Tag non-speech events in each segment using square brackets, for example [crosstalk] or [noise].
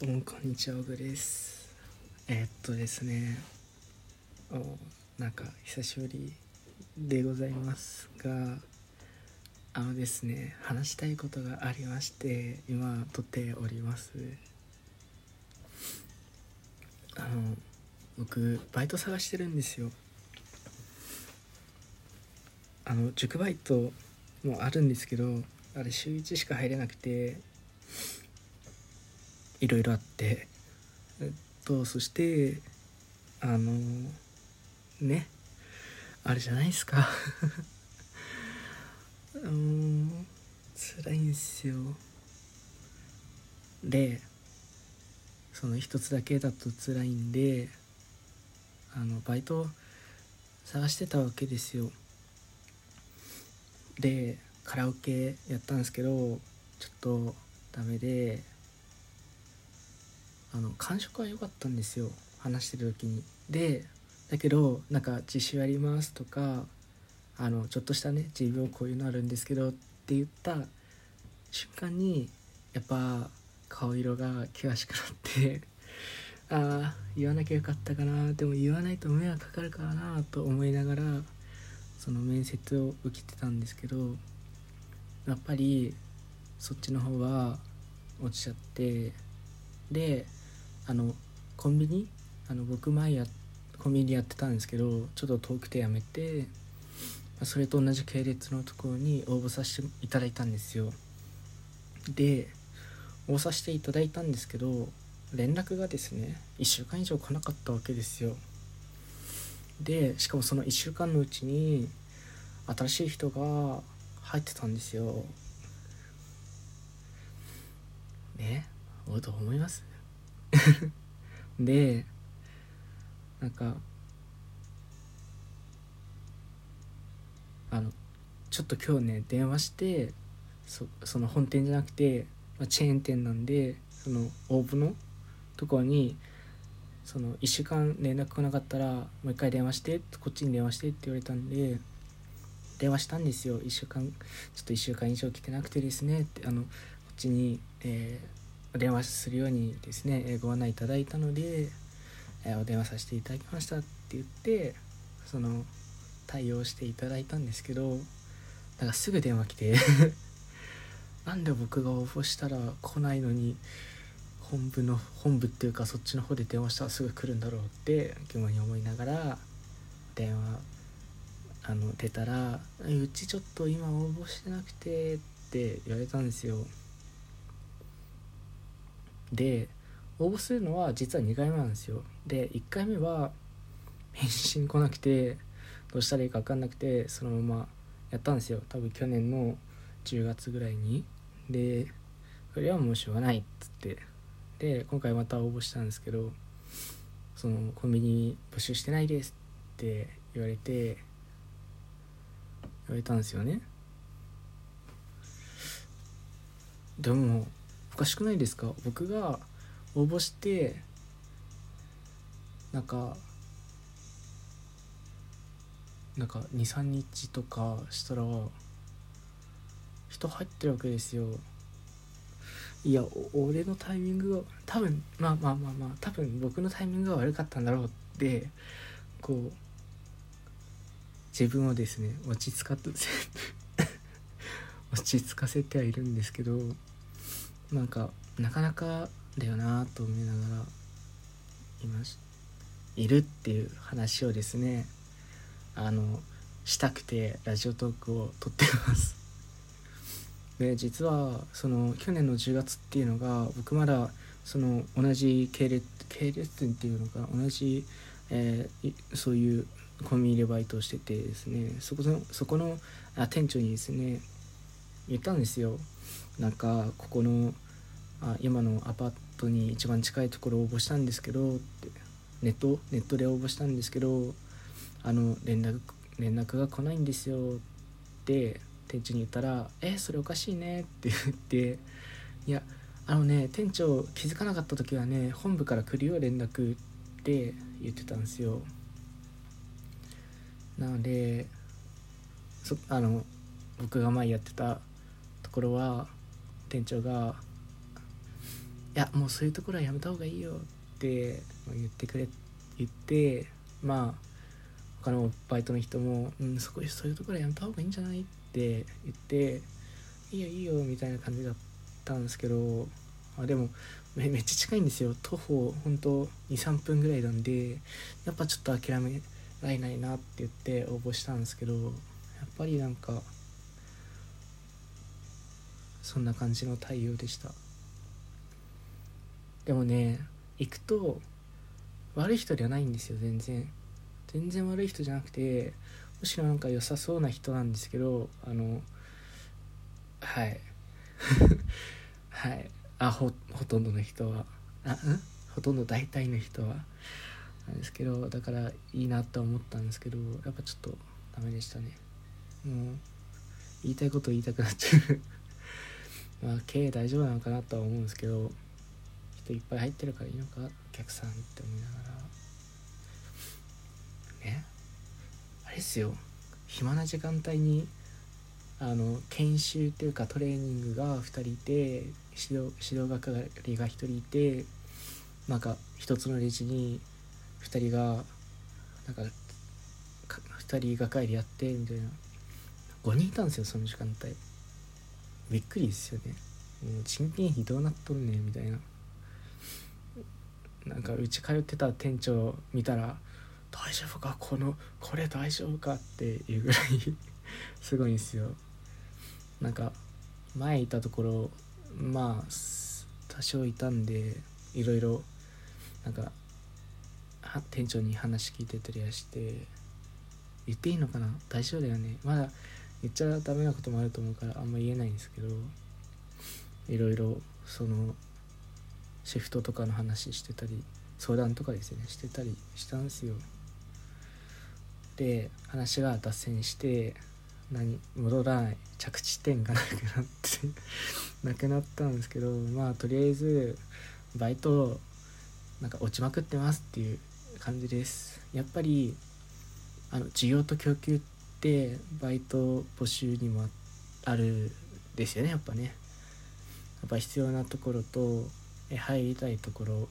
どうもこんにちは、オグです。えーっとですね、おなんか久しぶりでございますが、あのですね、話したいことがありまして、今撮っております。あの、僕、バイト探してるんですよ。あの、塾バイトもあるんですけど、あれ週1しか入れなくて、いろいろあってえっとそしてあのねあれじゃないですか。[laughs] うん辛いんですよ。でその一つだけだと辛いんであのバイト探してたわけですよ。でカラオケやったんですけどちょっとダメであの感触は良かったんですよ。話してる時に。でだけどなんか自習ありますとかあのちょっとしたね自分こういうのあるんですけどって言った瞬間にやっぱ顔色が険しくなって [laughs] ああ言わなきゃよかったかなでも言わないと迷惑かかるからなと思いながらその面接を受けてたんですけどやっぱりそっちの方は落ちちゃってであのコンビニ？あの僕前やコンビニやってたんですけどちょっと遠くてやめてそれと同じ系列のところに応募させていただいたんですよ。で応募させていただいたんですけど連絡がですね1週間以上来なかったわけですよ。でしかもその1週間のうちに新しい人が入ってたんですよ。ね？どう思います？でなんかあのちょっと今日ね電話してそその本店じゃなくて、まあ、チェーン店なんでその応募のところにその1週間連絡来なかったらもう一回電話してこっちに電話してって言われたんで電話したんですよ。1週間ちょっと1週間以上来てなくてですねってあのこっちに、えー電話するようにですねご案内いただいたので、えお電話させていただきましたって言ってその対応していただいたんですけどなんかすぐ電話来て [laughs] なんで僕が応募したら来ないのに本部の本部っていうかそっちの方で電話したらすぐ来るんだろうって疑問に思いながら電話あの出たら「うちちょっと今応募してなくて」って言われたんですよ。で応募するのは実は2回目なんですよ。で1回目は返信来なくてどうしたらいいか分かんなくてそのままやったんですよ。多分去年の10月ぐらいに。でそれはもうしょうがないっつって。で今回また応募したんですけどそのコンビニ募集してないですって言われて言われたんですよね。でもおかしくないですか？僕が応募してなんかなんか23日とかしたら人入ってるわけですよ。いや俺のタイミングが多分まあまあまあまあ多分僕のタイミングが悪かったんだろうってこう自分をですね落ち着かせ [laughs] 落ち着かせてはいるんですけどなんかなかなかだよなと思いながらいましいるっていう話をですねあのしたくてラジオトークを撮ってます。で実はその去年の10月っていうのが僕まだその同じ系列系列店っていうのか同じ、えーそういうコンビニでバイトをしててですねそこのそこのあ店長にですね言ったんですよ。なんかここのあ今のアパートに一番近いところを応募したんですけどってネットネットで応募したんですけどあの連絡連絡が来ないんですよって店長に言ったら「えそれおかしいね」って言って「いやあのね店長気づかなかった時はね本部から来るよ連絡」って言ってたんですよ。なのでそあの僕が前やってたところは店長が「いやもうそういうところはやめた方がいいよって言ってくれ言ってまあ他のバイトの人も「うんそこそういうところはやめた方がいいんじゃない?」って言って「いいよいいよ」みたいな感じだったんですけどあでもめめっちゃ近いんですよ徒歩ほんと23分ぐらいなんでやっぱちょっと諦められないなって言って応募したんですけどやっぱりなんかそんな感じの対応でした。でもね行くと悪い人ではないんですよ全然。全然悪い人じゃなくてむしろなんか良さそうな人なんですけどあのはい。はい。[laughs] あほほとんどの人は。あん？ほとんど大体の人は。なんですけどだからいいなと思ったんですけどやっぱちょっとダメでしたね。もう言いたいこと言いたくなっちゃう。まあ経営大丈夫なのかなとは思うんですけど人いっぱい入ってるからいいのかお客さんって思いながら。ね？あれですよ。暇な時間帯にあの研修っていうかトレーニングが2人いて指導指導係が1人いてなんか一つのレジに2人がなんか2人がかりやってみたいな。5人いたんですよその時間帯。びっくりですよね。もう人件費どうなっとるねんみたいな。なんかうち通ってた店長見たら「大丈夫かこのこれ大丈夫か?」っていうぐらい [laughs] すごいんですよ。なんか前いたところまあ多少いたんでいろいろなんか店長に話聞いてたりはして言っていいのかな？大丈夫だよね。まだ言っちゃダメなこともあると思うからあんま言えないんですけどいろいろそのシフトとかの話してたり相談とかですね。してたりしたんですよ。で話が脱線して何戻らない。着地点がなくなって [laughs] なくなったんですけどまあとりあえずバイトなんか落ちまくってますっていう感じです。やっぱりあの需要と供給ってバイト募集にもあるですよねやっぱね。やっぱ必要なところと入りたいところ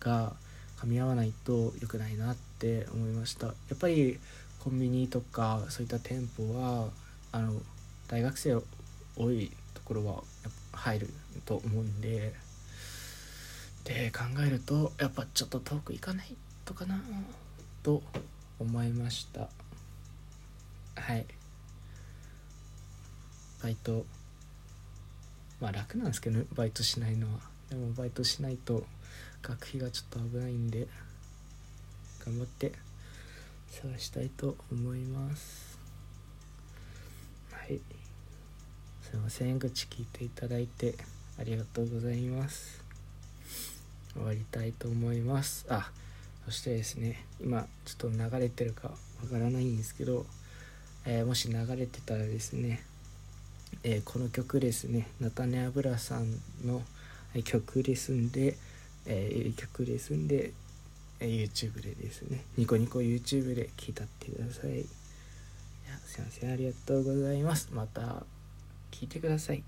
が噛み合わないと良くないなって思いました。やっぱりコンビニとかそういった店舗はあの大学生多いところは入ると思うんで。で考えるとやっぱちょっと遠く行かないとかなと思いました。はい。バイト。まあ楽なんですけどねバイトしないのは。でもバイトしないと学費がちょっと危ないんで頑張って探したいと思います。はい。すいません口聞いていただいてありがとうございます。終わりたいと思います。あそしてですね今ちょっと流れてるかわからないんですけど、えー、もし流れてたらですね、えー、この曲ですねナタネアブラさんの曲ですんで、えー、曲ですんで、え YouTube でですねニコニコ YouTube で聴いたってください。いやすいませんありがとうございます。また聞いてください。